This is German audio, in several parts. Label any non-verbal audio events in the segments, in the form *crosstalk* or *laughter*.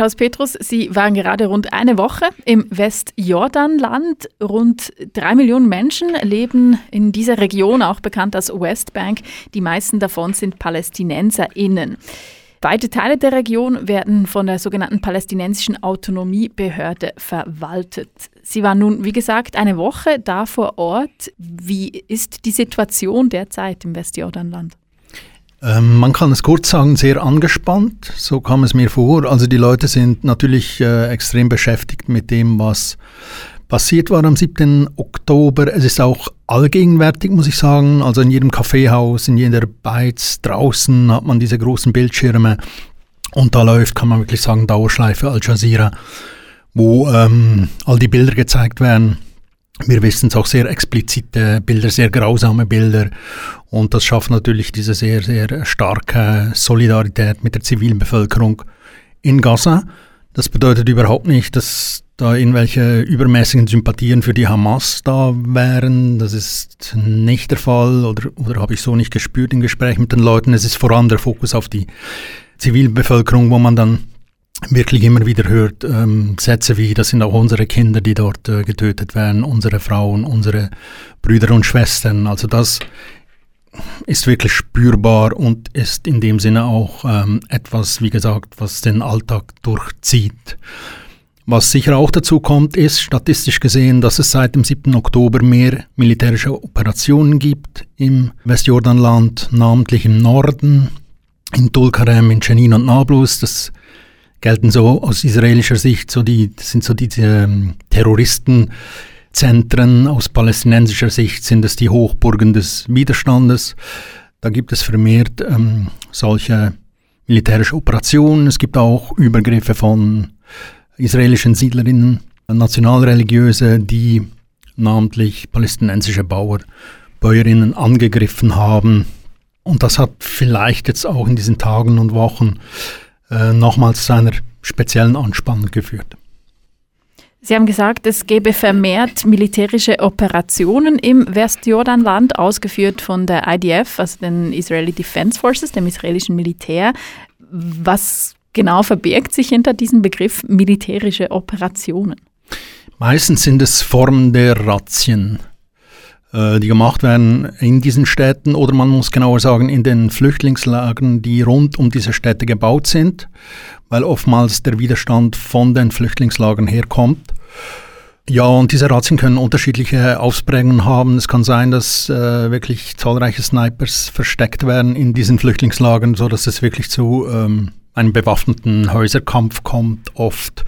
Klaus Petrus, Sie waren gerade rund eine Woche im Westjordanland. Rund drei Millionen Menschen leben in dieser Region, auch bekannt als Westbank. Die meisten davon sind PalästinenserInnen. Weite Teile der Region werden von der sogenannten palästinensischen Autonomiebehörde verwaltet. Sie waren nun, wie gesagt, eine Woche da vor Ort. Wie ist die Situation derzeit im Westjordanland? Ähm, man kann es kurz sagen, sehr angespannt, so kam es mir vor. Also die Leute sind natürlich äh, extrem beschäftigt mit dem, was passiert war am 7. Oktober. Es ist auch allgegenwärtig, muss ich sagen. Also in jedem Kaffeehaus, in jeder Beiz draußen hat man diese großen Bildschirme und da läuft, kann man wirklich sagen, Dauerschleife Al Jazeera, wo ähm, all die Bilder gezeigt werden wir wissen es auch sehr explizite Bilder, sehr grausame Bilder. Und das schafft natürlich diese sehr, sehr starke Solidarität mit der zivilen Bevölkerung in Gaza. Das bedeutet überhaupt nicht, dass da irgendwelche übermäßigen Sympathien für die Hamas da wären. Das ist nicht der Fall oder, oder habe ich so nicht gespürt im Gespräch mit den Leuten. Es ist vor allem der Fokus auf die Zivilbevölkerung, wo man dann wirklich immer wieder hört, ähm, Sätze wie, das sind auch unsere Kinder, die dort äh, getötet werden, unsere Frauen, unsere Brüder und Schwestern. Also das ist wirklich spürbar und ist in dem Sinne auch ähm, etwas, wie gesagt, was den Alltag durchzieht. Was sicher auch dazu kommt, ist statistisch gesehen, dass es seit dem 7. Oktober mehr militärische Operationen gibt im Westjordanland, namentlich im Norden, in Tulkarem, in Jenin und Nablus. Das gelten so aus israelischer Sicht so die, sind so diese ähm, Terroristenzentren. Aus palästinensischer Sicht sind es die Hochburgen des Widerstandes. Da gibt es vermehrt ähm, solche militärische Operationen. Es gibt auch Übergriffe von israelischen Siedlerinnen, Nationalreligiöse, die namentlich palästinensische Bauer, Bäuerinnen angegriffen haben. Und das hat vielleicht jetzt auch in diesen Tagen und Wochen äh, nochmals zu einer speziellen Anspannung geführt. Sie haben gesagt, es gäbe vermehrt militärische Operationen im Westjordanland, ausgeführt von der IDF, also den Israeli Defense Forces, dem israelischen Militär. Was genau verbirgt sich hinter diesem Begriff militärische Operationen? Meistens sind es Formen der Razzien. Äh, die gemacht werden in diesen Städten oder man muss genauer sagen in den Flüchtlingslagern, die rund um diese Städte gebaut sind, weil oftmals der Widerstand von den Flüchtlingslagern herkommt. Ja, und diese Razzien können unterschiedliche Ausprägungen haben. Es kann sein, dass äh, wirklich zahlreiche Snipers versteckt werden in diesen Flüchtlingslagern, so dass es wirklich zu ähm, einem bewaffneten Häuserkampf kommt. Oft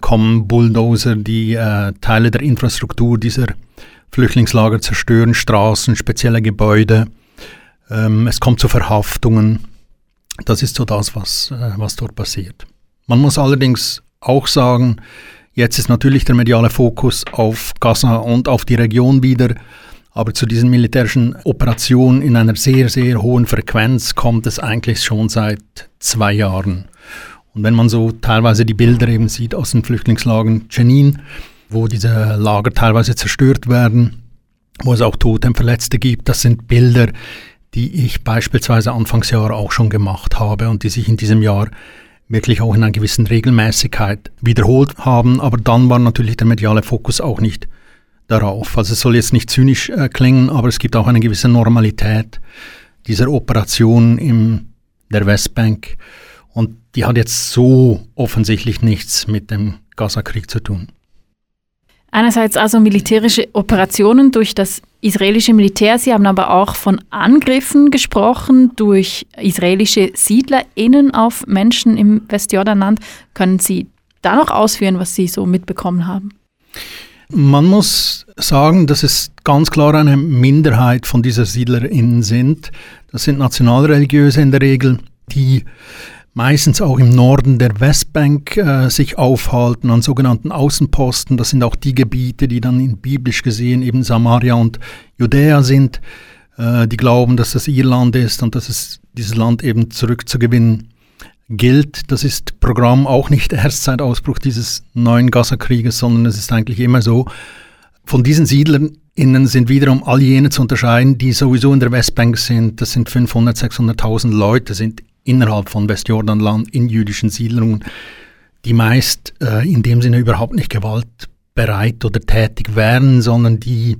kommen Bulldozer, die äh, Teile der Infrastruktur dieser Flüchtlingslager zerstören Straßen, spezielle Gebäude. Ähm, es kommt zu Verhaftungen. Das ist so das, was, äh, was dort passiert. Man muss allerdings auch sagen, jetzt ist natürlich der mediale Fokus auf Gaza und auf die Region wieder. Aber zu diesen militärischen Operationen in einer sehr, sehr hohen Frequenz kommt es eigentlich schon seit zwei Jahren. Und wenn man so teilweise die Bilder eben sieht aus den Flüchtlingslagern Jenin, wo diese Lager teilweise zerstört werden, wo es auch Tote und Verletzte gibt. Das sind Bilder, die ich beispielsweise Anfangsjahr auch schon gemacht habe und die sich in diesem Jahr wirklich auch in einer gewissen Regelmäßigkeit wiederholt haben. Aber dann war natürlich der mediale Fokus auch nicht darauf. Also es soll jetzt nicht zynisch äh, klingen, aber es gibt auch eine gewisse Normalität dieser Operation in der Westbank. Und die hat jetzt so offensichtlich nichts mit dem Gaza-Krieg zu tun. Einerseits also militärische Operationen durch das israelische Militär. Sie haben aber auch von Angriffen gesprochen durch israelische SiedlerInnen auf Menschen im Westjordanland. Können Sie da noch ausführen, was Sie so mitbekommen haben? Man muss sagen, dass es ganz klar eine Minderheit von dieser SiedlerInnen sind. Das sind Nationalreligiöse in der Regel, die meistens auch im Norden der Westbank äh, sich aufhalten, an sogenannten Außenposten. Das sind auch die Gebiete, die dann in biblisch gesehen eben Samaria und Judäa sind. Äh, die glauben, dass das ihr Land ist und dass es dieses Land eben zurückzugewinnen gilt. Das ist Programm auch nicht *laughs* erst seit Ausbruch dieses neuen Gaza-Krieges, sondern es ist eigentlich immer so. Von diesen SiedlerInnen sind wiederum all jene zu unterscheiden, die sowieso in der Westbank sind. Das sind 500, 600.000 Leute, sind innerhalb von Westjordanland in jüdischen Siedlungen. die meist äh, in dem Sinne überhaupt nicht gewaltbereit oder tätig wären, sondern die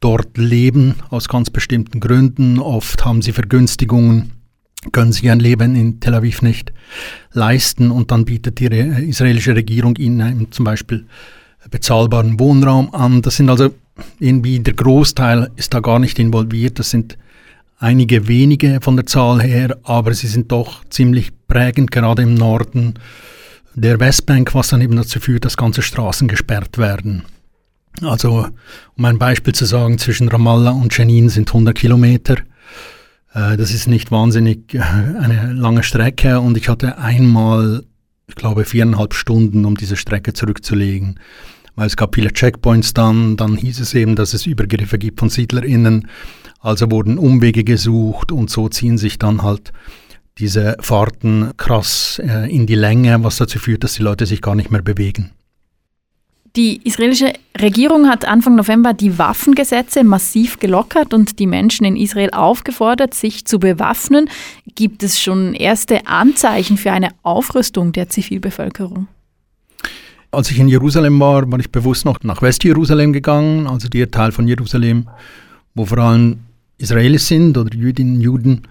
dort leben aus ganz bestimmten Gründen. Oft haben sie Vergünstigungen, können sich ein Leben in Tel Aviv nicht leisten und dann bietet die israelische Regierung ihnen zum Beispiel bezahlbaren Wohnraum an. Das sind also irgendwie der Großteil ist da gar nicht involviert. Das sind einige wenige von der Zahl her, aber sie sind doch ziemlich prägend, gerade im Norden der Westbank, was dann eben dazu führt, dass ganze Straßen gesperrt werden. Also, um ein Beispiel zu sagen, zwischen Ramallah und Jenin sind 100 Kilometer. Äh, das ist nicht wahnsinnig äh, eine lange Strecke und ich hatte einmal, ich glaube, viereinhalb Stunden, um diese Strecke zurückzulegen. Weil es gab viele Checkpoints dann, dann hieß es eben, dass es Übergriffe gibt von SiedlerInnen. Also wurden Umwege gesucht und so ziehen sich dann halt diese Fahrten krass äh, in die Länge, was dazu führt, dass die Leute sich gar nicht mehr bewegen. Die israelische Regierung hat Anfang November die Waffengesetze massiv gelockert und die Menschen in Israel aufgefordert, sich zu bewaffnen. Gibt es schon erste Anzeichen für eine Aufrüstung der Zivilbevölkerung? Als ich in Jerusalem war, war ich bewusst noch nach Westjerusalem gegangen, also der Teil von Jerusalem, wo vor allem Israelis sind oder Jüdinnen und Juden.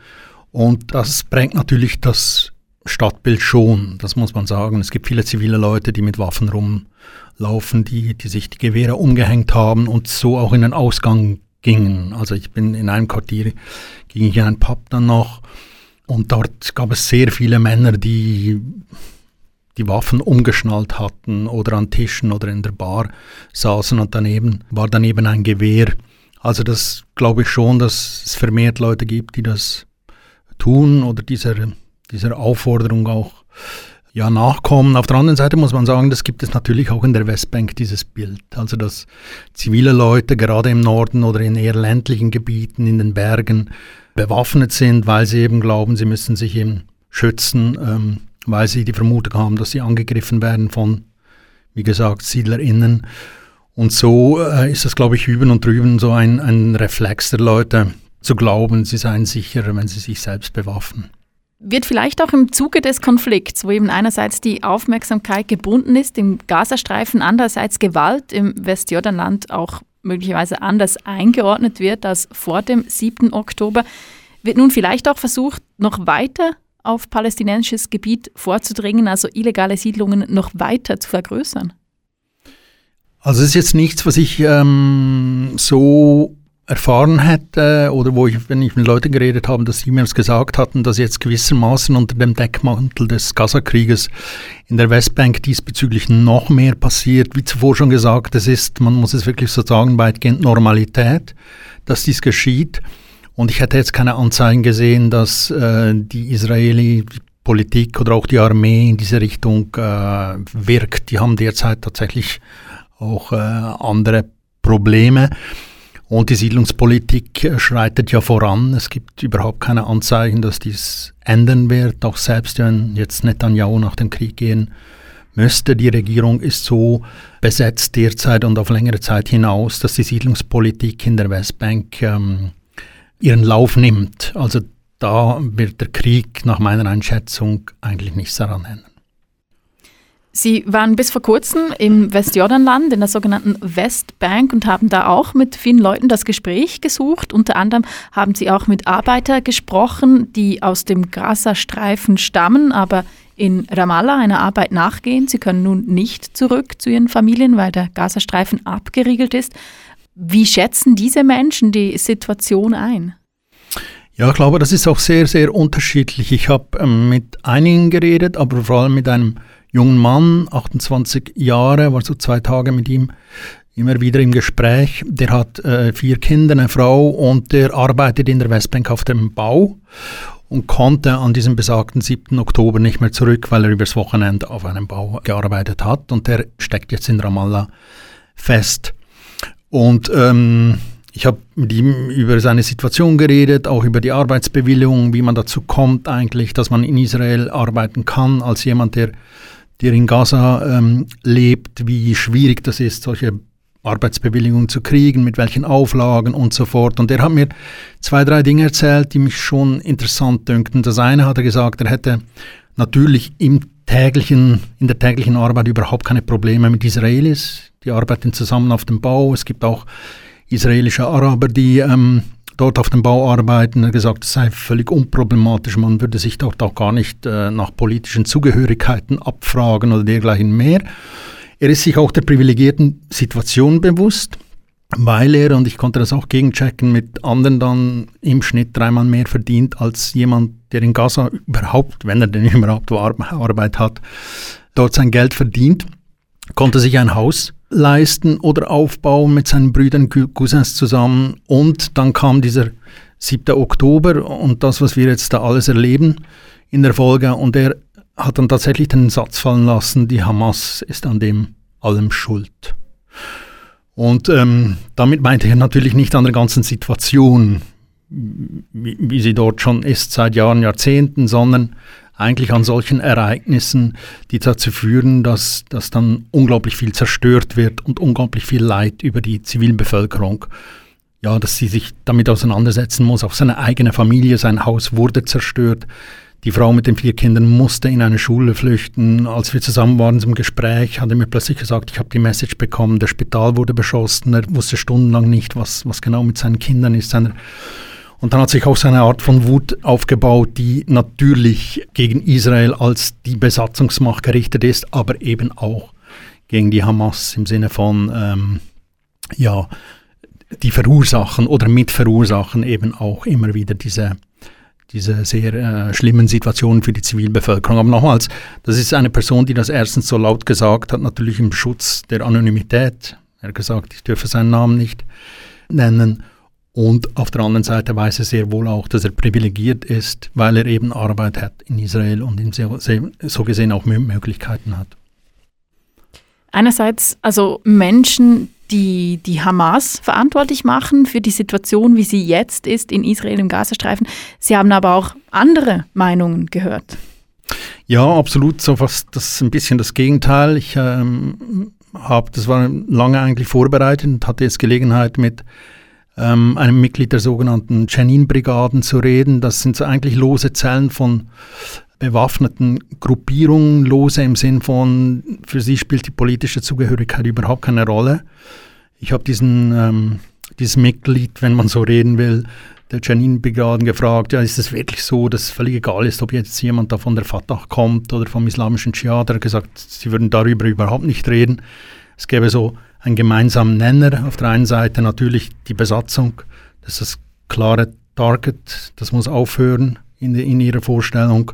Und das prägt natürlich das Stadtbild schon, das muss man sagen. Es gibt viele zivile Leute, die mit Waffen rumlaufen, die, die sich die Gewehre umgehängt haben und so auch in den Ausgang gingen. Also ich bin in einem Quartier, ging ich in einen Pub dann noch und dort gab es sehr viele Männer, die die Waffen umgeschnallt hatten oder an Tischen oder in der Bar saßen und daneben war daneben ein Gewehr. Also das glaube ich schon, dass es vermehrt Leute gibt, die das tun oder dieser dieser Aufforderung auch ja, nachkommen. Auf der anderen Seite muss man sagen, das gibt es natürlich auch in der Westbank, dieses Bild. Also, dass zivile Leute gerade im Norden oder in eher ländlichen Gebieten, in den Bergen, bewaffnet sind, weil sie eben glauben, sie müssen sich eben schützen, ähm, weil sie die Vermutung haben, dass sie angegriffen werden von, wie gesagt, SiedlerInnen. Und so äh, ist das, glaube ich, üben und drüben so ein, ein Reflex der Leute, zu glauben, sie seien sicherer, wenn sie sich selbst bewaffnen. Wird vielleicht auch im Zuge des Konflikts, wo eben einerseits die Aufmerksamkeit gebunden ist im Gazastreifen, andererseits Gewalt im Westjordanland auch möglicherweise anders eingeordnet wird als vor dem 7. Oktober, wird nun vielleicht auch versucht, noch weiter auf palästinensisches Gebiet vorzudringen, also illegale Siedlungen noch weiter zu vergrößern? Also es ist jetzt nichts, was ich ähm, so erfahren hätte oder wo ich, wenn ich mit Leuten geredet habe, dass sie mir das gesagt hatten, dass jetzt gewissermaßen unter dem Deckmantel des Gaza-Krieges in der Westbank diesbezüglich noch mehr passiert. Wie zuvor schon gesagt, es ist, man muss es wirklich so sagen, weitgehend Normalität, dass dies geschieht. Und ich hätte jetzt keine Anzeigen gesehen, dass äh, die Israeli Politik oder auch die Armee in diese Richtung äh, wirkt. Die haben derzeit tatsächlich auch äh, andere Probleme. Und die Siedlungspolitik äh, schreitet ja voran. Es gibt überhaupt keine Anzeichen, dass dies ändern wird. Auch selbst wenn jetzt Netanyahu nach dem Krieg gehen müsste. Die Regierung ist so besetzt derzeit und auf längere Zeit hinaus, dass die Siedlungspolitik in der Westbank ähm, ihren Lauf nimmt. Also da wird der Krieg nach meiner Einschätzung eigentlich nichts daran ändern. Sie waren bis vor kurzem im Westjordanland, in der sogenannten Westbank und haben da auch mit vielen Leuten das Gespräch gesucht. Unter anderem haben Sie auch mit Arbeitern gesprochen, die aus dem Gazastreifen stammen, aber in Ramallah einer Arbeit nachgehen. Sie können nun nicht zurück zu ihren Familien, weil der Gazastreifen abgeriegelt ist. Wie schätzen diese Menschen die Situation ein? Ja, ich glaube, das ist auch sehr, sehr unterschiedlich. Ich habe ähm, mit einigen geredet, aber vor allem mit einem jungen Mann, 28 Jahre, war so zwei Tage mit ihm immer wieder im Gespräch. Der hat äh, vier Kinder, eine Frau und der arbeitet in der Westbank auf dem Bau und konnte an diesem besagten 7. Oktober nicht mehr zurück, weil er übers Wochenende auf einem Bau gearbeitet hat und der steckt jetzt in Ramallah fest. Und ähm, ich habe mit ihm über seine Situation geredet, auch über die Arbeitsbewilligung, wie man dazu kommt eigentlich, dass man in Israel arbeiten kann als jemand, der der in Gaza ähm, lebt, wie schwierig das ist, solche Arbeitsbewilligungen zu kriegen, mit welchen Auflagen und so fort. Und er hat mir zwei, drei Dinge erzählt, die mich schon interessant dünkten. Das eine hat er gesagt, er hätte natürlich im täglichen, in der täglichen Arbeit überhaupt keine Probleme mit Israelis. Die arbeiten zusammen auf dem Bau. Es gibt auch israelische Araber, die ähm, dort auf dem Bau arbeiten. Er gesagt, es sei völlig unproblematisch. Man würde sich dort auch gar nicht äh, nach politischen Zugehörigkeiten abfragen oder dergleichen mehr. Er ist sich auch der privilegierten Situation bewusst, weil er, und ich konnte das auch gegenchecken, mit anderen dann im Schnitt dreimal mehr verdient als jemand, der in Gaza überhaupt, wenn er denn *laughs* überhaupt Arbeit hat, dort sein Geld verdient, konnte sich ein Haus leisten oder aufbauen mit seinen Brüdern, Cousins zusammen. Und dann kam dieser 7. Oktober und das, was wir jetzt da alles erleben in der Folge. Und er hat dann tatsächlich den Satz fallen lassen, die Hamas ist an dem allem schuld. Und ähm, damit meinte er natürlich nicht an der ganzen Situation, wie, wie sie dort schon ist seit Jahren, Jahrzehnten, sondern eigentlich an solchen Ereignissen, die dazu führen, dass, dass dann unglaublich viel zerstört wird und unglaublich viel Leid über die Zivilbevölkerung. Ja, dass sie sich damit auseinandersetzen muss. Auch seine eigene Familie, sein Haus wurde zerstört. Die Frau mit den vier Kindern musste in eine Schule flüchten. Als wir zusammen waren zum Gespräch, hat er mir plötzlich gesagt, ich habe die Message bekommen, der Spital wurde beschossen. Er wusste stundenlang nicht, was, was genau mit seinen Kindern ist. Seine und dann hat sich auch so eine Art von Wut aufgebaut, die natürlich gegen Israel als die Besatzungsmacht gerichtet ist, aber eben auch gegen die Hamas im Sinne von, ähm, ja, die verursachen oder mitverursachen eben auch immer wieder diese, diese sehr äh, schlimmen Situationen für die Zivilbevölkerung. Aber nochmals, das ist eine Person, die das erstens so laut gesagt hat, natürlich im Schutz der Anonymität. Er hat gesagt, ich dürfe seinen Namen nicht nennen. Und auf der anderen Seite weiß er sehr wohl auch, dass er privilegiert ist, weil er eben Arbeit hat in Israel und sehr, sehr, so gesehen auch Möglichkeiten hat. Einerseits also Menschen, die die Hamas verantwortlich machen für die Situation, wie sie jetzt ist in Israel im Gazastreifen. Sie haben aber auch andere Meinungen gehört. Ja, absolut. So fast das ist ein bisschen das Gegenteil. Ich ähm, habe, das war lange eigentlich vorbereitet und hatte jetzt Gelegenheit mit ähm, einem Mitglied der sogenannten Chenin-Brigaden zu reden. Das sind so eigentlich lose Zellen von bewaffneten Gruppierungen, lose im Sinn von, für sie spielt die politische Zugehörigkeit überhaupt keine Rolle. Ich habe diesen ähm, dieses Mitglied, wenn man so reden will, der Janin-Brigaden gefragt, ja, ist es wirklich so, dass es völlig egal ist, ob jetzt jemand da von der Fatah kommt oder vom islamischen Dschihad? Er hat gesagt, sie würden darüber überhaupt nicht reden. Es gäbe so einen gemeinsamen Nenner. Auf der einen Seite natürlich die Besatzung, das ist das klare Target, das muss aufhören in, in ihrer Vorstellung.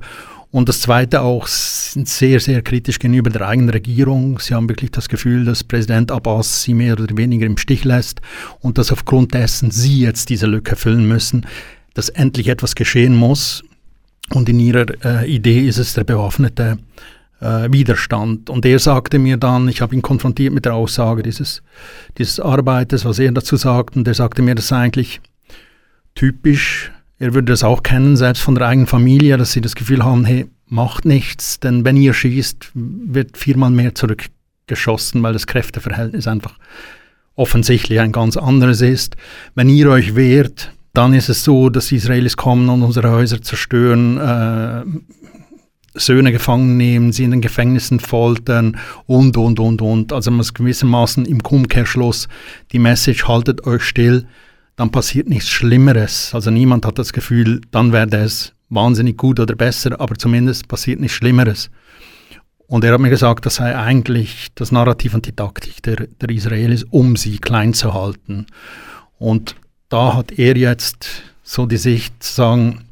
Und das Zweite auch, sind sehr, sehr kritisch gegenüber der eigenen Regierung. Sie haben wirklich das Gefühl, dass Präsident Abbas sie mehr oder weniger im Stich lässt und dass aufgrund dessen sie jetzt diese Lücke füllen müssen, dass endlich etwas geschehen muss. Und in ihrer äh, Idee ist es der bewaffnete äh, Widerstand. Und er sagte mir dann, ich habe ihn konfrontiert mit der Aussage dieses, dieses Arbeiters, was er dazu sagt, und er sagte mir, das sei eigentlich typisch, er würde das auch kennen, selbst von der eigenen Familie, dass sie das Gefühl haben, hey, macht nichts, denn wenn ihr schießt, wird viermal mehr zurückgeschossen, weil das Kräfteverhältnis einfach offensichtlich ein ganz anderes ist. Wenn ihr euch wehrt, dann ist es so, dass die Israelis kommen und unsere Häuser zerstören, äh, Söhne gefangen nehmen, sie in den Gefängnissen foltern und, und, und, und. Also man muss gewissermaßen im Umkehrschluss die Message, haltet euch still, dann passiert nichts Schlimmeres. Also niemand hat das Gefühl, dann werde es wahnsinnig gut oder besser, aber zumindest passiert nichts Schlimmeres. Und er hat mir gesagt, das sei eigentlich das Narrativ und die Taktik der, der Israelis, um sie klein zu halten. Und da hat er jetzt so die Sicht zu sagen,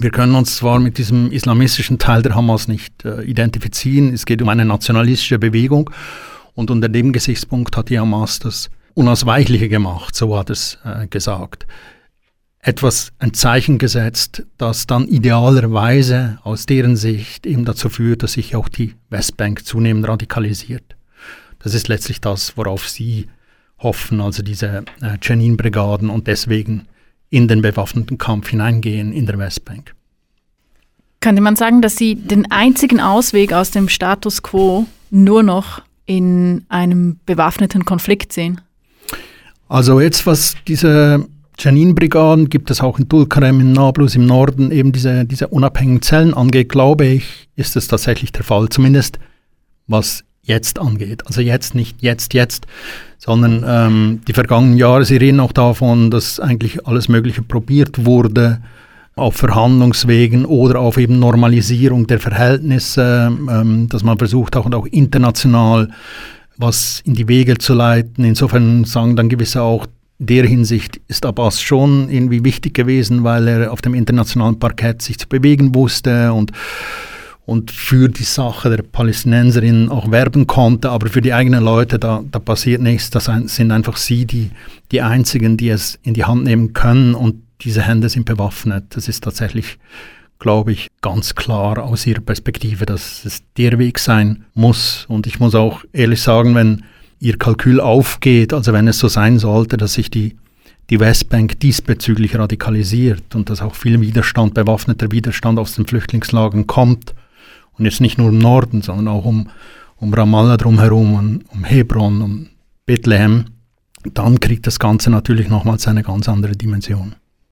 wir können uns zwar mit diesem islamistischen Teil der Hamas nicht äh, identifizieren, es geht um eine nationalistische Bewegung und unter dem Gesichtspunkt hat die Hamas das Unausweichliche gemacht, so hat es äh, gesagt. Etwas, ein Zeichen gesetzt, das dann idealerweise aus deren Sicht eben dazu führt, dass sich auch die Westbank zunehmend radikalisiert. Das ist letztlich das, worauf sie hoffen, also diese äh, Jenin-Brigaden und deswegen in den bewaffneten Kampf hineingehen in der Westbank. Könnte man sagen, dass Sie den einzigen Ausweg aus dem Status quo nur noch in einem bewaffneten Konflikt sehen? Also jetzt, was diese Janin-Brigaden gibt es auch in Tulkarem, in Nablus im Norden, eben diese, diese unabhängigen Zellen angeht, glaube ich, ist es tatsächlich der Fall. Zumindest was jetzt angeht. Also jetzt nicht jetzt, jetzt, sondern ähm, die vergangenen Jahre, Sie reden auch davon, dass eigentlich alles Mögliche probiert wurde auf Verhandlungswegen oder auf eben Normalisierung der Verhältnisse, ähm, dass man versucht auch, auch international was in die Wege zu leiten. Insofern sagen dann gewisse auch, in der Hinsicht ist Abbas schon irgendwie wichtig gewesen, weil er auf dem internationalen Parkett sich zu bewegen wusste und und für die Sache der Palästinenserinnen auch werben konnte, aber für die eigenen Leute, da, da passiert nichts. Das sind einfach sie, die, die Einzigen, die es in die Hand nehmen können und diese Hände sind bewaffnet. Das ist tatsächlich, glaube ich, ganz klar aus ihrer Perspektive, dass es der Weg sein muss. Und ich muss auch ehrlich sagen, wenn ihr Kalkül aufgeht, also wenn es so sein sollte, dass sich die, die Westbank diesbezüglich radikalisiert und dass auch viel Widerstand, bewaffneter Widerstand aus den Flüchtlingslagern kommt, und jetzt nicht nur im Norden, sondern auch um, um Ramallah drumherum, um, um Hebron, um Bethlehem, dann kriegt das Ganze natürlich nochmals eine ganz andere Dimension.